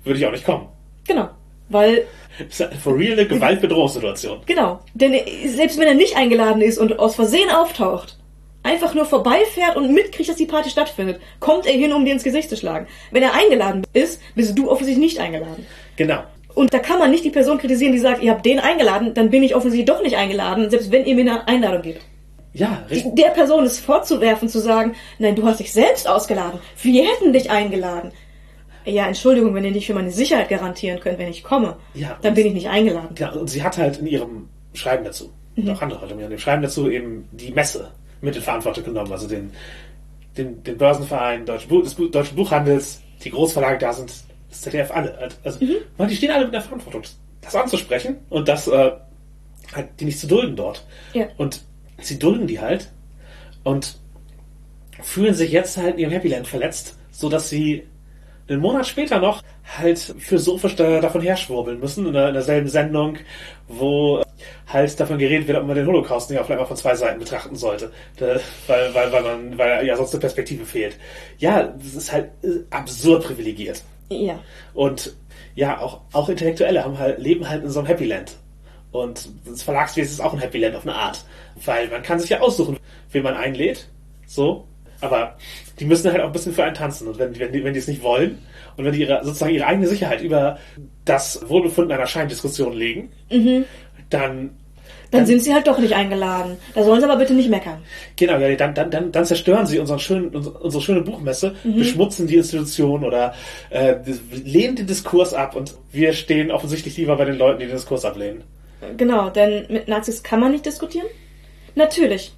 würde ich auch nicht kommen. Genau. Weil, Das ist for real eine Gewaltbedrohungssituation. genau. Denn selbst wenn er nicht eingeladen ist und aus Versehen auftaucht, einfach nur vorbeifährt und mitkriegt, dass die Party stattfindet, kommt er hin, um dir ins Gesicht zu schlagen. Wenn er eingeladen ist, bist du offensichtlich nicht eingeladen. Genau. Und da kann man nicht die Person kritisieren, die sagt, ihr habt den eingeladen, dann bin ich offensichtlich doch nicht eingeladen, selbst wenn ihr mir eine Einladung gebt. Ja, richtig. Der Person ist vorzuwerfen, zu sagen, nein, du hast dich selbst ausgeladen. Wir hätten dich eingeladen. Ja, Entschuldigung, wenn ihr nicht für meine Sicherheit garantieren könnt, wenn ich komme, Ja, dann bin ich nicht eingeladen. Genau, und sie hat halt in ihrem Schreiben dazu, und auch andere Leute, in dem Schreiben dazu eben die Messe mit in Verantwortung genommen, also den, den, den Börsenverein Deutschen, Buch, des Deutschen Buchhandels, die Großverlage da sind, das ZDF, alle. Also, weil die stehen alle mit der Verantwortung, das anzusprechen und das äh, halt die nicht zu dulden dort. Ja. Und sie dulden die halt und fühlen sich jetzt halt in ihrem Happy Land verletzt, so dass sie einen Monat später noch halt philosophisch da, davon herschwurbeln müssen, in, der, in derselben Sendung, wo halt davon geredet wird, ob man den Holocaust nicht auch vielleicht mal von zwei Seiten betrachten sollte, weil, weil, weil man, weil ja sonst eine Perspektive fehlt. Ja, das ist halt äh, absurd privilegiert. Ja. Und ja, auch, auch Intellektuelle haben halt, leben halt in so einem Happy Land. Und das Verlagswesen ist auch ein Happy Land auf eine Art. Weil man kann sich ja aussuchen, wen man einlädt. So. Aber die müssen halt auch ein bisschen für einen tanzen. Und wenn, wenn, die, wenn die es nicht wollen und wenn die ihre, sozusagen ihre eigene Sicherheit über das Wohlbefinden einer Scheindiskussion legen, dann Dann sind sie halt doch nicht eingeladen. Da sollen sie aber bitte nicht meckern. Genau, ja, dann, dann, dann, dann zerstören sie unseren schönen, unsere, unsere schöne Buchmesse, beschmutzen die Institution oder äh, lehnen den Diskurs ab und wir stehen offensichtlich lieber bei den Leuten, die den Diskurs ablehnen. Genau, denn mit Nazis kann man nicht diskutieren? Natürlich.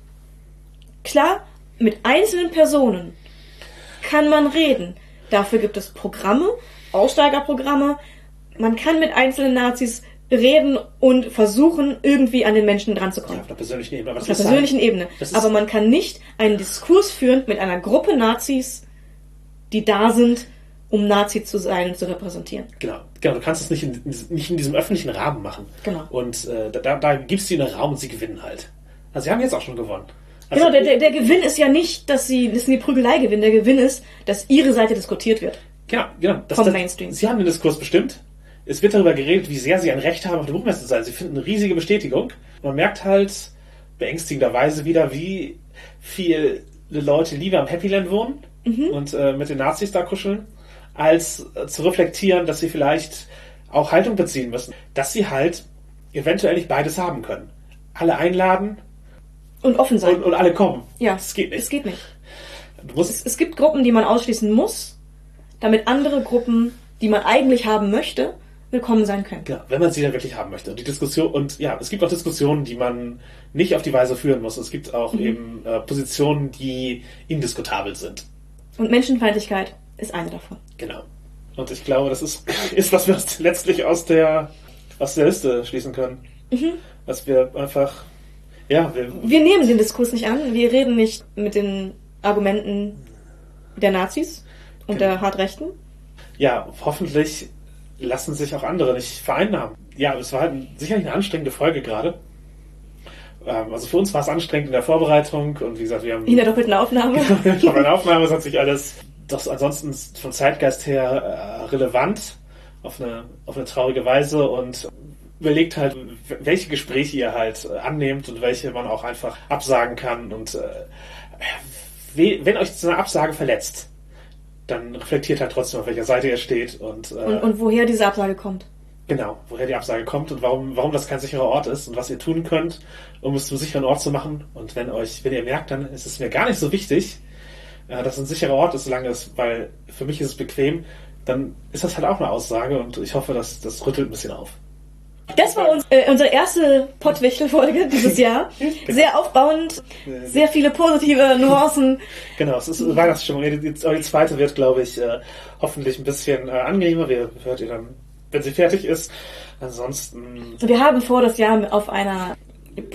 Klar, mit einzelnen Personen kann man reden. Dafür gibt es Programme, Aussteigerprogramme. Man kann mit einzelnen Nazis reden und versuchen, irgendwie an den Menschen dran zu kommen. Auf einer persönlichen Ebene. Auf der persönlichen halt, Ebene. Aber man kann nicht einen Diskurs führen mit einer Gruppe Nazis, die da sind, um Nazi zu sein und zu repräsentieren. Genau, genau, du kannst es nicht in, nicht in diesem öffentlichen Rahmen machen. Genau. Und äh, da, da gibst du ihnen einen Raum und sie gewinnen halt. Also sie haben jetzt auch schon gewonnen. Also, Genau, der, der, der Gewinn ist ja nicht, dass sie, dass sie die Prügelei gewinnen. Der Gewinn ist, dass ihre Seite diskutiert wird. Genau, genau. Das, Vom das, Mainstream. Sie haben den Diskurs bestimmt. Es wird darüber geredet, wie sehr sie ein Recht haben, auf der Buchmesse zu sein. Sie finden eine riesige Bestätigung. Man merkt halt beängstigenderweise wieder, wie viele Leute lieber am Happy Land wohnen Mhm. und äh, mit den Nazis da kuscheln, als äh, zu reflektieren, dass sie vielleicht auch Haltung beziehen müssen. Dass sie halt eventuell nicht beides haben können. Alle einladen Und offen sein. und, und alle kommen. ja, Das geht nicht. Es geht nicht. Du musst, Es gibt Gruppen, die man ausschließen muss, damit andere Gruppen, die man eigentlich haben möchte, willkommen sein können. Ja, wenn man sie dann wirklich haben möchte. Und die Diskussion, und ja, es gibt auch Diskussionen, die man nicht auf die Weise führen muss. Es gibt auch eben äh, Positionen, die indiskutabel sind. Und Menschenfeindlichkeit ist eine davon. Genau. Und ich glaube, das ist, ist was wir letztlich aus der, aus der Liste schließen können. Dass wir einfach, Ja, wir, Wir nehmen den Diskurs nicht an. Wir reden nicht mit den Argumenten der Nazis und der Hartrechten. ja, hoffentlich lassen sich auch andere nicht vereinnahmen. Ja, es war halt sicherlich eine anstrengende Folge gerade. Ähm, also für uns war es anstrengend in der Vorbereitung und wie gesagt, wir haben In der doppelten Aufnahme. Habe eine Aufnahme, es hat sich alles doch ansonsten von Zeitgeist her äh, relevant auf eine, auf eine traurige Weise und überlegt halt, welche Gespräche ihr halt äh, annehmt und welche man auch einfach absagen kann. Und äh, we- wenn euch so eine Absage verletzt, dann reflektiert halt trotzdem, auf welcher Seite ihr steht und, äh, Und, und woher diese Absage kommt. Genau, woher die Absage kommt und warum, warum das kein sicherer Ort ist und was ihr tun könnt, um es zum sicheren Ort zu machen. Und wenn euch, wenn ihr merkt, dann ist es mir gar nicht so wichtig, äh, dass es ein sicherer Ort ist, solange es, weil für mich ist es bequem, dann ist das halt auch eine Aussage und ich hoffe, dass das rüttelt ein bisschen auf. Das war uns, äh, unsere erste Pottwichtel-Folge dieses Jahr. Sehr aufbauend, sehr viele positive Nuancen. Genau, es ist Weihnachtsstimmung. Die, zweite wird, glaube ich, äh, hoffentlich ein bisschen äh, angenehmer. Wir hört ihr dann, wenn sie fertig ist. Ansonsten Wir haben vor, das Jahr auf einer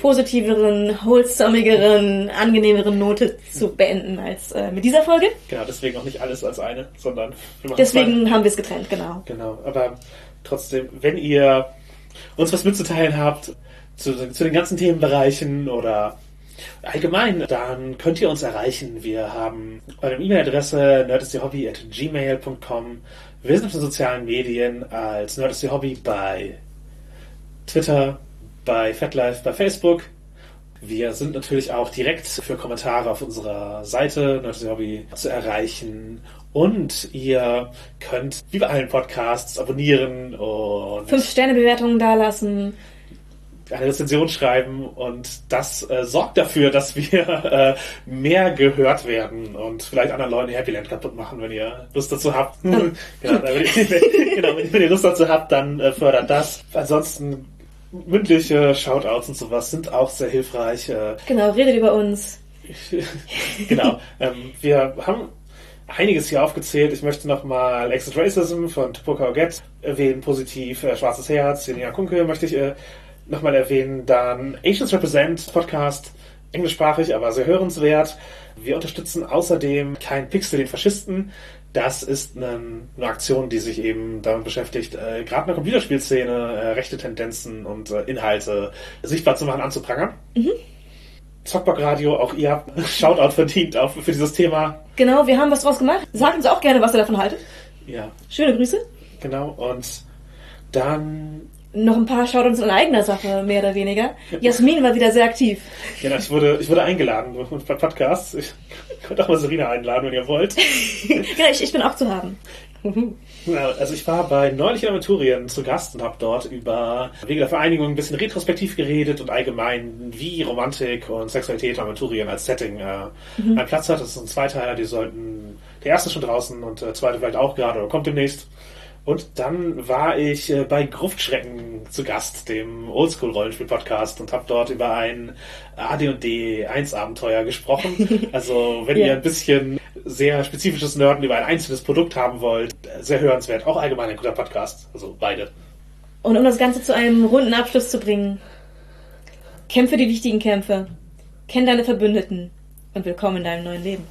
positiveren, wholesomigeren, angenehmeren Note zu beenden als äh, mit dieser Folge. Genau, deswegen auch nicht alles als eine, sondern wir machen zwei. Deswegen haben wir es getrennt, genau. Genau, aber trotzdem, wenn ihr uns was mitzuteilen habt zu, zu den ganzen Themenbereichen oder allgemein, dann könnt ihr uns erreichen. Wir haben eure E-Mail-Adresse nerdistthehobby.gmail.com. Wir sind auf den sozialen Medien als Nerdistthehobby bei Twitter, bei FatLife, bei Facebook. Wir sind natürlich auch direkt für Kommentare auf unserer Seite Nerdistry Hobby zu erreichen. Und ihr könnt, wie bei allen Podcasts, abonnieren und Fünf Sterne Bewertungen dalassen. eine Rezension schreiben. Und das äh, sorgt dafür, dass wir äh, mehr gehört werden und vielleicht anderen Leuten Happy Land kaputt machen, wenn ihr Lust dazu habt. genau, wenn, ihr, genau, wenn ihr Lust dazu habt, dann äh, fördert das. Ansonsten mündliche Shoutouts und sowas sind auch sehr hilfreich. Äh, Genau, redet über uns. genau. Ähm, wir haben einiges hier aufgezählt. Ich möchte nochmal Exit Racism von Tupoka Get erwähnen, positiv. Äh, Schwarzes Herz, Jenia Kunke möchte ich äh, nochmal erwähnen. Dann Asians Represent Podcast, englischsprachig, aber sehr hörenswert. Wir unterstützen außerdem kein Pixel den Faschisten. Das ist eine, eine Aktion, die sich eben damit beschäftigt, äh, gerade in der Computerspielszene äh, rechte Tendenzen und äh, Inhalte sichtbar zu machen, anzuprangern. Zockbock Radio, auch ihr habt Shoutout verdient auch für dieses Thema. Genau, wir haben was draus gemacht. Sagt uns auch gerne, was ihr davon haltet. Ja, Schöne Grüße. genau. Und dann, Noch ein paar Shoutouts in eigener Sache, mehr oder weniger. Jasmin war wieder sehr aktiv. genau, ich wurde, ich wurde eingeladen bei Podcasts. Ich könnt auch mal Serena einladen, wenn ihr wollt. ja, ich, ich bin auch zu haben. Also ich war bei Neulich in Aventurien zu Gast und habe dort über Wege der Vereinigung ein bisschen retrospektiv geredet und allgemein, wie Romantik und Sexualität in Aventurien als Setting äh, einen Platz hat. Das ist ein Zweiteiler, die sollten, der erste ist schon draußen und der zweite vielleicht auch gerade oder kommt demnächst. Und dann war ich äh, bei Gruftschrecken zu Gast, dem Oldschool-Rollenspiel-Podcast und habe dort über ein AD&D 1-Abenteuer gesprochen. Also wenn Ja. ihr ein bisschen sehr spezifisches Nerden über ein einzelnes Produkt haben wollt, sehr hörenswert. Auch allgemein ein guter Podcast. Also beide. Und um das Ganze zu einem runden Abschluss zu bringen, kämpfe die wichtigen Kämpfe, kenn deine Verbündeten und willkommen in deinem neuen Leben.